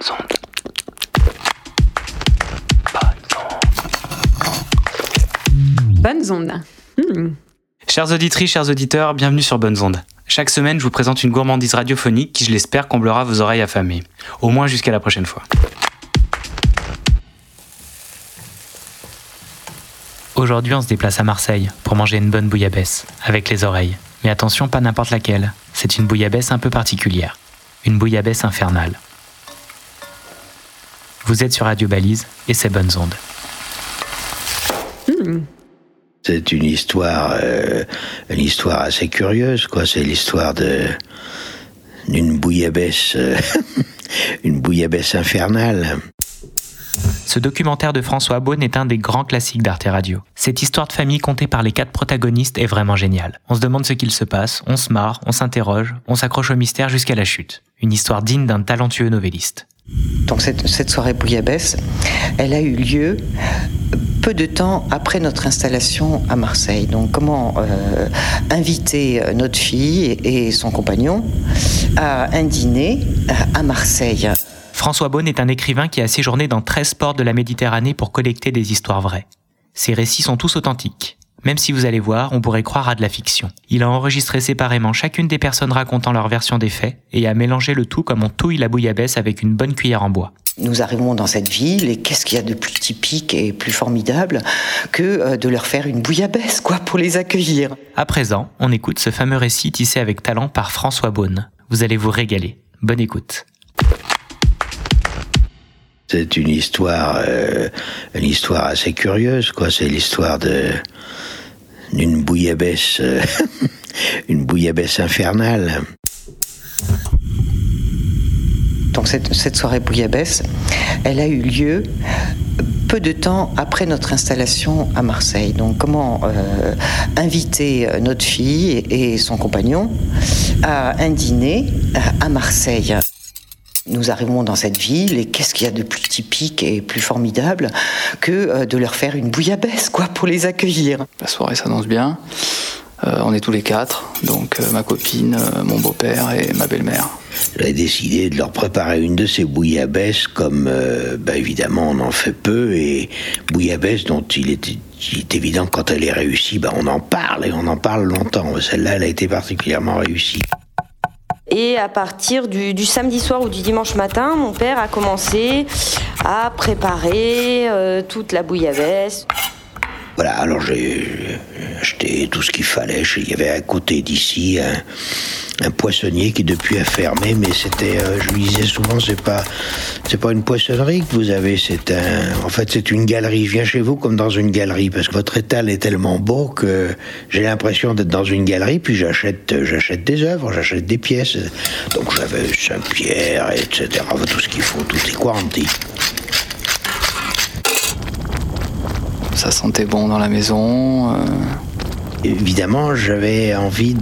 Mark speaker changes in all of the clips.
Speaker 1: Bonnes ondes.
Speaker 2: Bonnes ondes. Hmm.
Speaker 3: Chers auditrices, chers auditeurs, bienvenue sur Bonnes Ondes. Chaque semaine, je vous présente une gourmandise radiophonique qui, je l'espère, comblera vos oreilles affamées. Au moins jusqu'à la prochaine fois. Aujourd'hui, on se déplace à Marseille pour manger une bonne bouillabaisse, avec les oreilles. Mais attention, pas n'importe laquelle. C'est une bouillabaisse un peu particulière. Une bouillabaisse infernale. Vous êtes sur Radio Balise et c'est Bonnes Ondes.
Speaker 4: C'est une histoire, euh, une histoire assez curieuse, quoi. C'est l'histoire de d'une bouillabaisse, euh, une bouillabaisse infernale.
Speaker 3: Ce documentaire de François Beaune est un des grands classiques d'Arte Radio. Cette histoire de famille contée par les quatre protagonistes est vraiment géniale. On se demande ce qu'il se passe, on se marre, on s'interroge, on s'accroche au mystère jusqu'à la chute. Une histoire digne d'un talentueux novelliste.
Speaker 5: Donc cette, cette soirée bouillabaisse, elle a eu lieu peu de temps après notre installation à Marseille. Donc comment euh, inviter notre fille et son compagnon à un dîner à Marseille.
Speaker 3: François Beaune est un écrivain qui a séjourné dans 13 ports de la Méditerranée pour collecter des histoires vraies. Ses récits sont tous authentiques. Même si vous allez voir, on pourrait croire à de la fiction. Il a enregistré séparément chacune des personnes racontant leur version des faits et a mélangé le tout comme on touille la bouillabaisse avec une bonne cuillère en bois.
Speaker 5: Nous arrivons dans cette ville et qu'est-ce qu'il y a de plus typique et plus formidable que euh, de leur faire une bouillabaisse, quoi, pour les accueillir.
Speaker 3: À présent, on écoute ce fameux récit tissé avec talent par François Beaune. Vous allez vous régaler. Bonne écoute.
Speaker 4: C'est une histoire, euh, une histoire assez curieuse, quoi. C'est l'histoire de d'une bouillabaisse, euh, une bouillabaisse infernale.
Speaker 5: Donc cette, cette soirée bouillabaisse, elle a eu lieu peu de temps après notre installation à Marseille. Donc comment euh, inviter notre fille et son compagnon à un dîner à Marseille. Nous arrivons dans cette ville et qu'est-ce qu'il y a de plus typique et plus formidable que euh, de leur faire une bouillabaisse, quoi, pour les accueillir.
Speaker 6: La soirée s'annonce bien. Euh, on est tous les quatre, donc euh, ma copine, euh, mon beau-père et ma belle-mère.
Speaker 4: J'avais décidé de leur préparer une de ces bouillabaisses, comme euh, bah, évidemment on en fait peu, et bouillabaisse dont il est, il est évident que quand elle est réussie, bah, on en parle et on en parle longtemps. Celle-là, elle a été particulièrement réussie.
Speaker 7: Et à partir du, samedi soir ou du dimanche matin, mon père a commencé à préparer euh, toute la bouillabaisse.
Speaker 4: Voilà, alors j'ai acheté tout ce qu'il fallait. Il y avait à côté d'ici un, poissonnier qui depuis a fermé, mais c'était, euh, je lui disais souvent, c'est pas, c'est pas une poissonnerie que vous avez, c'est un, en fait, c'est une galerie. Viens chez vous comme dans une galerie parce que votre étal est tellement beau que j'ai l'impression d'être dans une galerie. Puis j'achète, j'achète des œuvres, j'achète des pièces. Donc j'avais Saint-Pierre, etc. Tout ce qu'il faut, tout est quanti.
Speaker 6: Ça sentait bon dans la maison. euh,
Speaker 4: évidemment, j'avais envie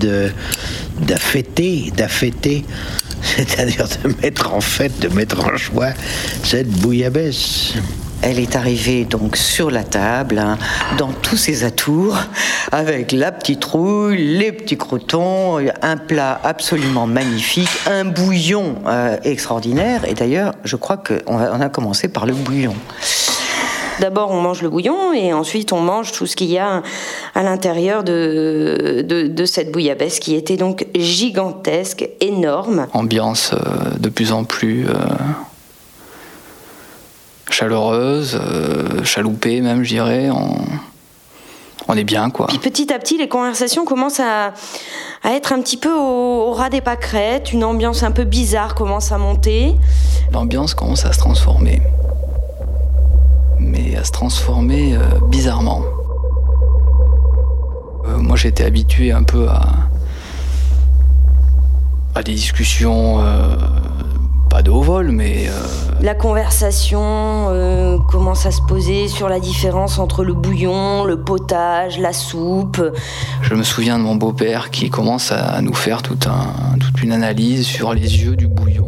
Speaker 4: d'affêter, d'affêter, c'est-à-dire de mettre en fête, de mettre en joie cette bouillabaisse.
Speaker 5: Elle est arrivée donc sur la table, hein, dans tous ses atours, avec la petite rouille, les petits croutons, un plat absolument magnifique, un bouillon euh, extraordinaire. Et d'ailleurs, je crois qu'on a, on a commencé par le bouillon.
Speaker 7: D'abord, on mange le bouillon et ensuite, on mange tout ce qu'il y a à l'intérieur de, de, de cette bouillabaisse qui était donc gigantesque, énorme.
Speaker 6: ambiance euh, de plus en plus euh, chaleureuse, euh, chaloupée même, je dirais. On, on est bien, quoi.
Speaker 7: Puis petit à petit, les conversations commencent à, à être un petit peu au, au ras des pâquerettes. Une ambiance un peu bizarre commence à monter.
Speaker 6: L'ambiance commence à se transformer. À se transformer euh, bizarrement. Euh, moi, j'étais habitué un peu à, à des discussions, euh, pas de haut vol, mais
Speaker 7: La conversation commence à se poser sur la différence entre le bouillon, le potage, la soupe.
Speaker 6: je me souviens de mon beau-père qui commence à nous faire tout un- toute une analyse sur les yeux du bouillon.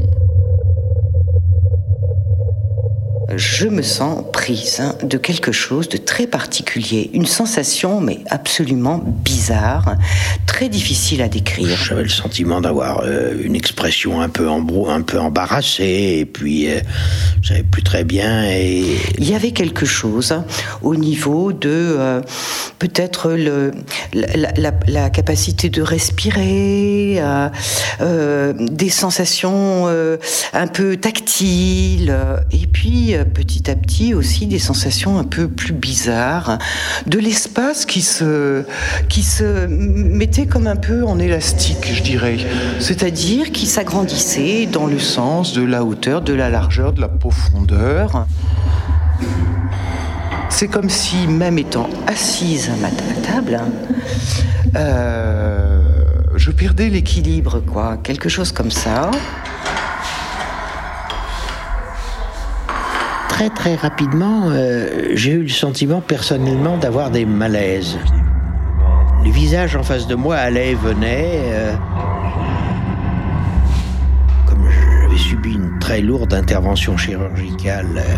Speaker 5: Je me sens prise hein, de quelque chose de très particulier, une sensation mais absolument bizarre, très difficile à décrire.
Speaker 4: J'avais le sentiment d'avoir euh, une expression un peu, un peu embarrassée et puis euh, je savais plus très bien. Et...
Speaker 5: Il y avait quelque chose au niveau de euh, peut-être le, la, capacité de respirer, des sensations un peu tactiles et puis petit à petit aussi des sensations un peu plus bizarres, de l'espace qui se, qui se mettait comme un peu en élastique, je dirais. C'est-à-dire qui s'agrandissait dans le sens de la hauteur, de la largeur, de la profondeur. C'est comme si, même étant assise à ma table, euh, je perdais l'équilibre, quoi, quelque chose comme ça.
Speaker 4: Très rapidement, euh, j'ai eu le sentiment personnellement d'avoir des malaises. Le visage en face de moi allait et venait. Euh, comme j'avais subi une très lourde intervention chirurgicale euh,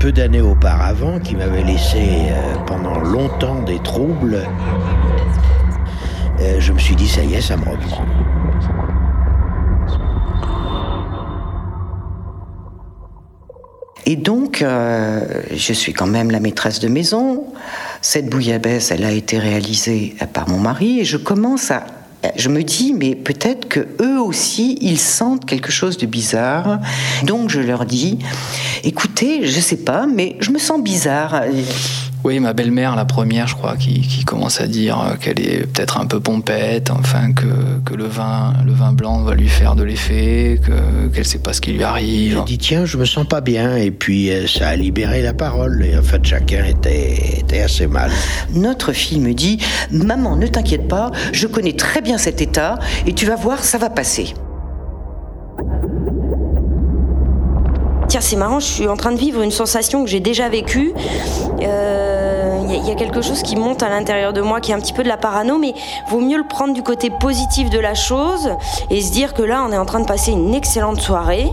Speaker 4: peu d'années auparavant, qui m'avait laissé pendant longtemps des troubles, je me suis dit, ça y est, ça me reprend.
Speaker 5: Et donc, euh, je suis quand même la maîtresse de maison. Cette bouillabaisse, elle a été réalisée par mon mari et je commence à je me dis, mais peut-être que eux aussi, ils sentent quelque chose de bizarre. Donc je leur dis, écoutez, je sais pas, mais je me sens bizarre.
Speaker 6: Oui, ma belle-mère, la première, je crois, qui, commence à dire qu'elle est peut-être un peu pompette, enfin que, que, le vin, le vin blanc va lui faire de l'effet, que qu'elle sait pas ce qui lui arrive.
Speaker 4: Elle dit tiens, je me sens pas bien, et puis euh, ça a libéré la parole. Et en fait, chacun était, était assez mal.
Speaker 5: Notre fille me dit maman, ne t'inquiète pas, je connais très bien cet état, et tu vas voir, ça va passer.
Speaker 7: Tiens, c'est marrant, je suis en train de vivre une sensation que j'ai déjà vécue. Euh, il y, a quelque chose qui monte à l'intérieur de moi qui est un petit peu de la parano, mais vaut mieux le prendre du côté positif de la chose et se dire que là, on est en train de passer une excellente soirée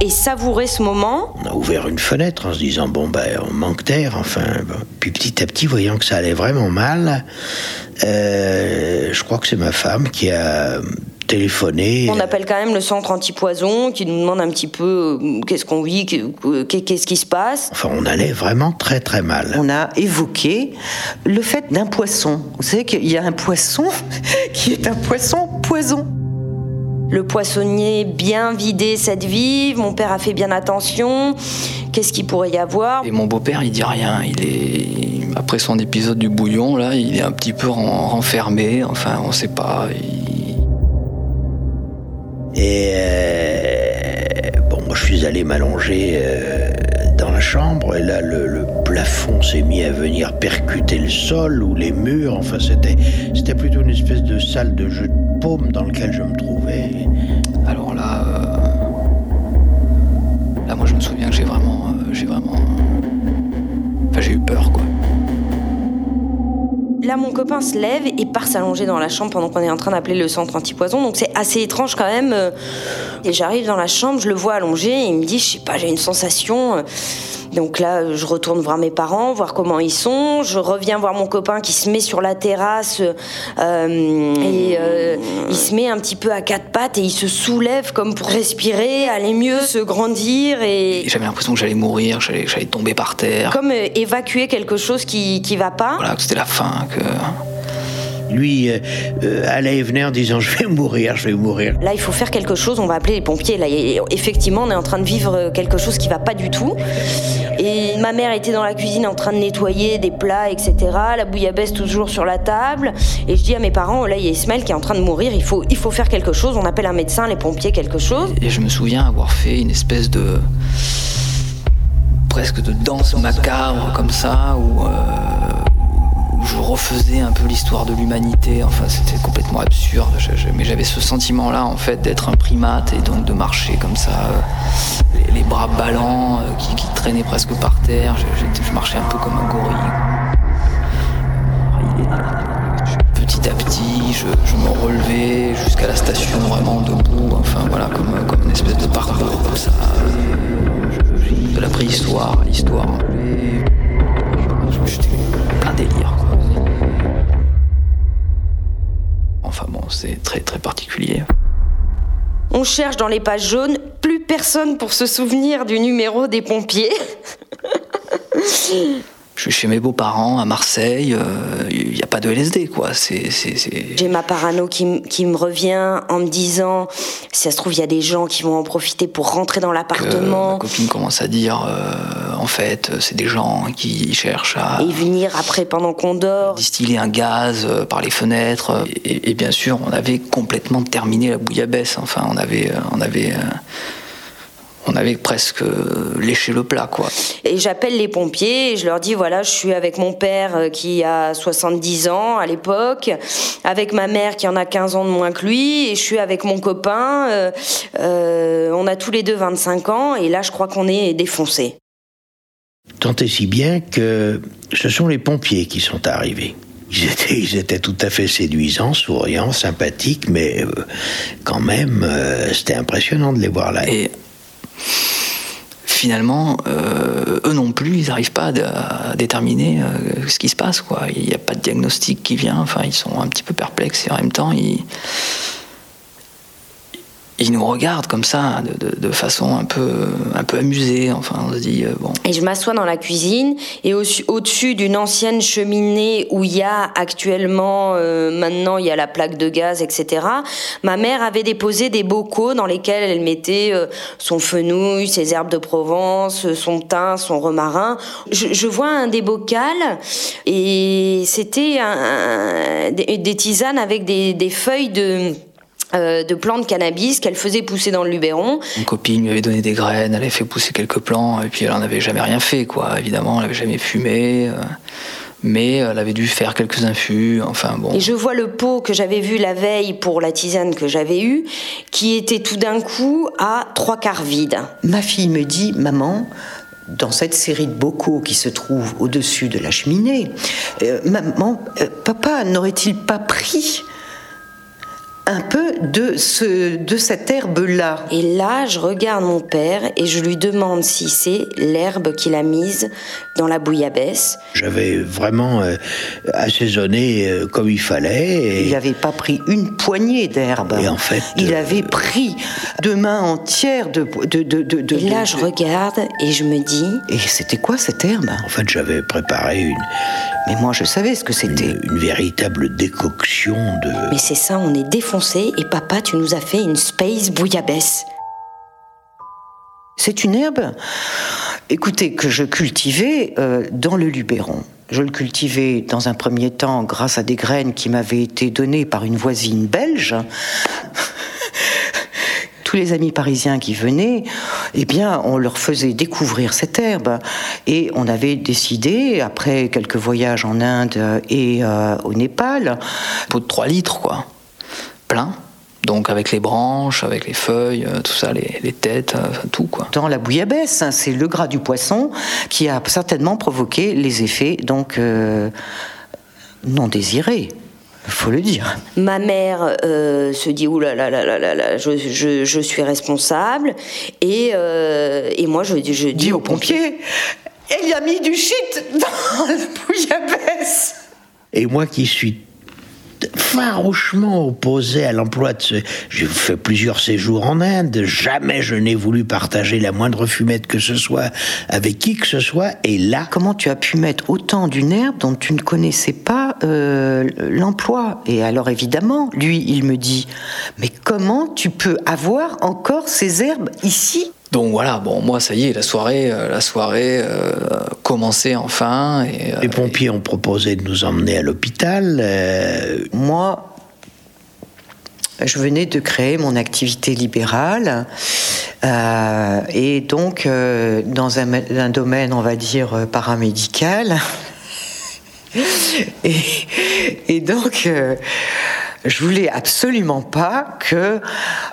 Speaker 7: et savourer ce moment.
Speaker 4: On a ouvert une fenêtre en se disant bon ben on manque d'air, enfin. Puis petit à petit, voyant que ça allait vraiment mal, euh, je crois que c'est ma femme qui a téléphoner.
Speaker 7: On appelle quand même le centre antipoison qui nous demande un petit peu euh, qu'est-ce qu'on vit, qu'est-ce qui se passe.
Speaker 4: Enfin, on allait vraiment très très mal.
Speaker 5: On a évoqué le fait d'un poisson. Vous savez qu'il y a un poisson qui est un poisson poison.
Speaker 7: Le poissonnier bien vidé cette vie, mon père a fait bien attention, qu'est-ce qu'il pourrait y avoir
Speaker 6: Et mon beau-père, il dit rien, il est après son épisode du bouillon là, il est un petit peu renfermé, enfin on sait pas,
Speaker 4: et euh, bon, moi je suis allé m'allonger euh, dans la chambre et là le, plafond s'est mis à venir percuter le sol ou les murs. Enfin, c'était c'était plutôt une espèce de salle de jeu de paume dans lequel je me trouvais.
Speaker 6: Alors là, euh, là moi je me souviens que j'ai vraiment, j'ai vraiment, enfin j'ai eu peur quoi.
Speaker 7: Là, mon copain se lève et part s'allonger dans la chambre pendant qu'on est en train d'appeler le centre antipoison. Donc c'est assez étrange quand même. Et j'arrive dans la chambre, je le vois allongé et il me dit, je sais pas, j'ai une sensation. Donc là, je retourne voir mes parents, voir comment ils sont. Je reviens voir mon copain qui se met sur la terrasse euh, et euh, il se met un petit peu à quatre pattes et il se soulève comme pour respirer, aller mieux, se grandir. Et
Speaker 6: j'avais l'impression que j'allais mourir, j'allais, tomber par terre.
Speaker 7: Comme euh, évacuer quelque chose qui qui va pas.
Speaker 6: Voilà, que c'était la fin, que
Speaker 4: lui euh, euh, allait et venait en disant je vais mourir, je vais mourir.
Speaker 7: Là, il faut faire quelque chose, on va appeler les pompiers. Là, effectivement, on est en train de vivre quelque chose qui va pas du tout. Et ma mère était dans la cuisine en train de nettoyer des plats, etc. La bouillabaisse toujours sur la table. Et je dis à mes parents, là, il y a Ismaël qui est en train de mourir, il faut, il faut faire quelque chose. On appelle un médecin, les pompiers, quelque chose.
Speaker 6: Et je me souviens avoir fait une espèce de presque de danse macabre comme ça, où euh, je refaisais un peu l'histoire de l'humanité. Enfin, c'était complètement absurde. mais j'avais ce sentiment-là, en fait, d'être un primate et donc de marcher comme ça, euh, les, bras ballants, euh, qui, traînaient presque par terre. Je, marchais un peu comme un gorille. Petit à petit, je, me relevais jusqu'à la station vraiment debout. Enfin, voilà, comme, comme une espèce de parcours
Speaker 7: cherche dans les pages jaunes, plus personne pour se souvenir du numéro des pompiers.
Speaker 6: Je suis chez mes beaux-parents à Marseille, il n'y a pas de LSD quoi. C'est,
Speaker 7: J'ai ma parano qui, me revient en me disant si ça se trouve, il y a des gens qui vont en profiter pour rentrer dans l'appartement.
Speaker 6: Ma copine commence à dire euh, en fait, c'est des gens qui cherchent à.
Speaker 7: Et venir après pendant qu'on dort.
Speaker 6: Distiller un gaz euh, par les fenêtres. Et, et, bien sûr, on avait complètement terminé la bouillabaisse. Enfin, on avait. Euh, on avait on avait presque léché le plat, quoi.
Speaker 7: Et j'appelle les pompiers et je leur dis voilà, je suis avec mon père euh, qui a 70 ans à l'époque, avec ma mère qui en a 15 ans de moins que lui, et je suis avec mon copain. Euh, euh, on a tous les deux 25 ans et là, je crois qu'on est défoncé.
Speaker 4: Tant et si bien que ce sont les pompiers qui sont arrivés. Ils étaient, ils étaient, tout à fait séduisants, souriants, sympathiques, mais quand même, c'était impressionnant de les voir là
Speaker 6: finalement, euh, eux non plus, ils n'arrivent pas à, déterminer euh, ce qui se passe. Quoi. Il n'y a pas de diagnostic qui vient. Enfin, ils sont un petit peu perplexes et en même temps, ils, il nous regarde comme ça, de, façon un peu, un peu amusée. Enfin, on se dit, euh, bon.
Speaker 7: Et je m'assois dans la cuisine, et au-dessus d'une ancienne cheminée où il y a actuellement, euh, maintenant, il y a la plaque de gaz, etc. Ma mère avait déposé des bocaux dans lesquels elle mettait euh, son fenouil, ses herbes de Provence, son thym, son romarin. Je, vois un des bocals, et c'était des, tisanes avec des feuilles de de plantes de cannabis qu'elle faisait pousser dans le Luberon.
Speaker 6: Une copine lui avait donné des graines, elle avait fait pousser quelques plants, et puis elle n'en avait jamais rien fait, quoi. Évidemment, elle n'avait jamais fumé. Euh, mais elle avait dû faire quelques infus, enfin bon.
Speaker 7: Et je vois le pot que j'avais vu la veille pour la tisane que j'avais eue, qui était tout d'un coup à trois quarts vide.
Speaker 5: Ma fille me dit, maman, dans cette série de bocaux qui se trouve au-dessus de la cheminée, euh, maman, papa n'aurait-il pas pris un peu de, ce, de cette herbe-là.
Speaker 7: Et là, je regarde mon père et je lui demande si c'est l'herbe qu'il a mise dans la bouillabaisse.
Speaker 4: J'avais vraiment euh, assaisonné euh, comme il fallait.
Speaker 5: Il n'avait pas pris une poignée d'herbe.
Speaker 4: Et en fait...
Speaker 5: Il euh, avait pris deux mains entières de... de, de, de
Speaker 7: et là, je regarde et je me dis...
Speaker 5: Et c'était quoi cette herbe?
Speaker 4: En fait, j'avais préparé une...
Speaker 5: Mais moi, je savais ce que c'était.
Speaker 4: Une, une, véritable décoction de...
Speaker 7: Mais c'est ça, on est défoncé et papa, tu nous as fait une space bouillabaisse.
Speaker 5: C'est une herbe, écoutez, que je cultivais euh, dans le Luberon. Je le cultivais dans un premier temps grâce à des graines qui m'avaient été données par une voisine belge tous les amis parisiens qui venaient, eh bien, on leur faisait découvrir cette herbe. Et on avait décidé, après quelques voyages en Inde et euh, au Népal,
Speaker 6: pot de 3 litres, quoi plein. Donc avec les branches, avec les feuilles, euh, tout ça, les, têtes, euh, tout quoi.
Speaker 5: Dans la bouillabaisse, hein, c'est le gras du poisson qui a certainement provoqué les effets donc euh, non désirés. Faut le dire.
Speaker 7: Ma mère se dit ouh là là là là là, je, suis responsable et, et moi je, je dis,
Speaker 5: dis aux pompiers, elle y a mis du shit dans la bouillabaisse.
Speaker 4: Et moi qui suis farouchement opposé à l'emploi de ce. J'ai fait plusieurs séjours en Inde. Jamais je n'ai voulu partager la moindre fumette que ce soit avec qui que ce soit. Et là.
Speaker 5: Comment tu as pu mettre autant d'une herbe dont tu ne connaissais pas euh, l'emploi? Et alors évidemment, lui, il me dit Mais comment tu peux avoir encore ces herbes ici?
Speaker 6: Donc voilà, bon, moi, ça y est, la soirée, euh, la soirée euh, commençait enfin. Et,
Speaker 4: Les pompiers ont proposé de nous emmener à l'hôpital.
Speaker 5: Moi, je venais de créer mon activité libérale et donc dans un, domaine, on va dire, paramédical. et, et, donc, Je voulais absolument pas que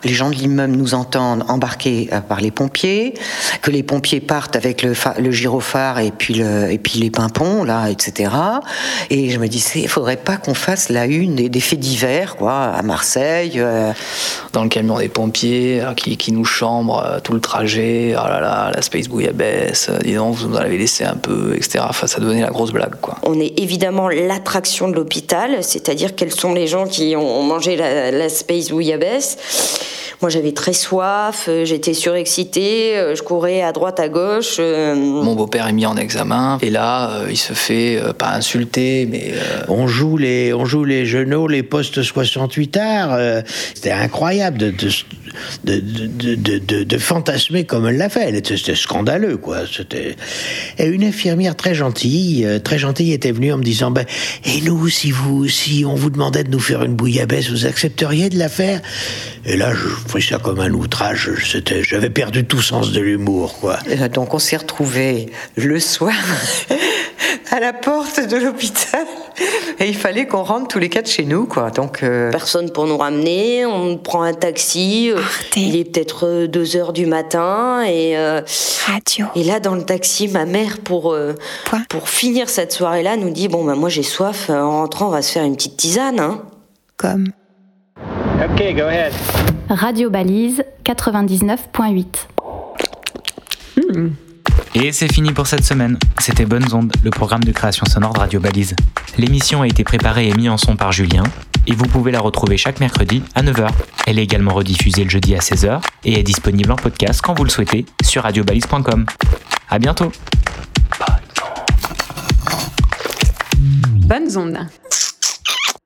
Speaker 5: les gens de l'immeuble nous entendent embarquer euh, par les pompiers, que les pompiers partent avec le, le gyrophare et puis, le, et puis les pimpons, là, etc. Et je me disais, il faudrait pas qu'on fasse la une des, faits divers, quoi, à Marseille. Euh.
Speaker 6: Dans le camion des pompiers, euh, qui, qui nous chambre tout le trajet, oh là là, la Space Bouillabaisse, dis donc, vous nous en avez laissé un peu, etc. Enfin, ça devenait la grosse blague, quoi.
Speaker 7: On est évidemment l'attraction de l'hôpital, c'est-à-dire quels sont les gens qui ont mangé la, la Space Bouillabaisse. Moi, j'avais très soif, euh, j'étais surexcitée, euh, je courais à droite, à gauche. Euh.
Speaker 6: Mon beau-père est mis en examen et là, il se fait pas insulter, mais
Speaker 4: on joue les, on joue les genoux, les postes 68 arts. C'était incroyable de de, de, de, de, fantasmer comme elle l'a fait. C'était scandaleux, quoi. C'était et une infirmière très gentille, très gentille, était venue en me disant ben et nous, si vous, si on vous demandait de nous faire une bouillabaisse, vous accepteriez de la faire? Et là, je pris ça comme un outrage. C'était, j'avais perdu tout sens de l'humour, quoi.
Speaker 5: Euh, donc on s'est retrouvés le soir à la porte de l'hôpital et il fallait qu'on rentre tous les quatre chez nous, quoi. Donc
Speaker 7: euh, personne pour nous ramener. On prend un taxi. Euh, il est peut-être 2 heures du matin et
Speaker 2: Radio.
Speaker 7: Et là, dans le taxi, ma mère pour pour finir cette soirée-là nous dit bon ben moi j'ai soif. En rentrant, on va se faire une petite tisane, hein.
Speaker 2: Comme.
Speaker 1: Go ahead.
Speaker 8: Radio Balise 99.8.
Speaker 3: Hmm. Et c'est fini pour cette semaine. C'était Bonnes Ondes, le programme de création sonore de Radio Balise. L'émission a été préparée et mise en son par Julien, et vous pouvez la retrouver chaque mercredi à 9h. Elle est également rediffusée le jeudi à 16h et est disponible en podcast quand vous le souhaitez sur radiobalise.com. À bientôt.
Speaker 2: Bonnes ondes.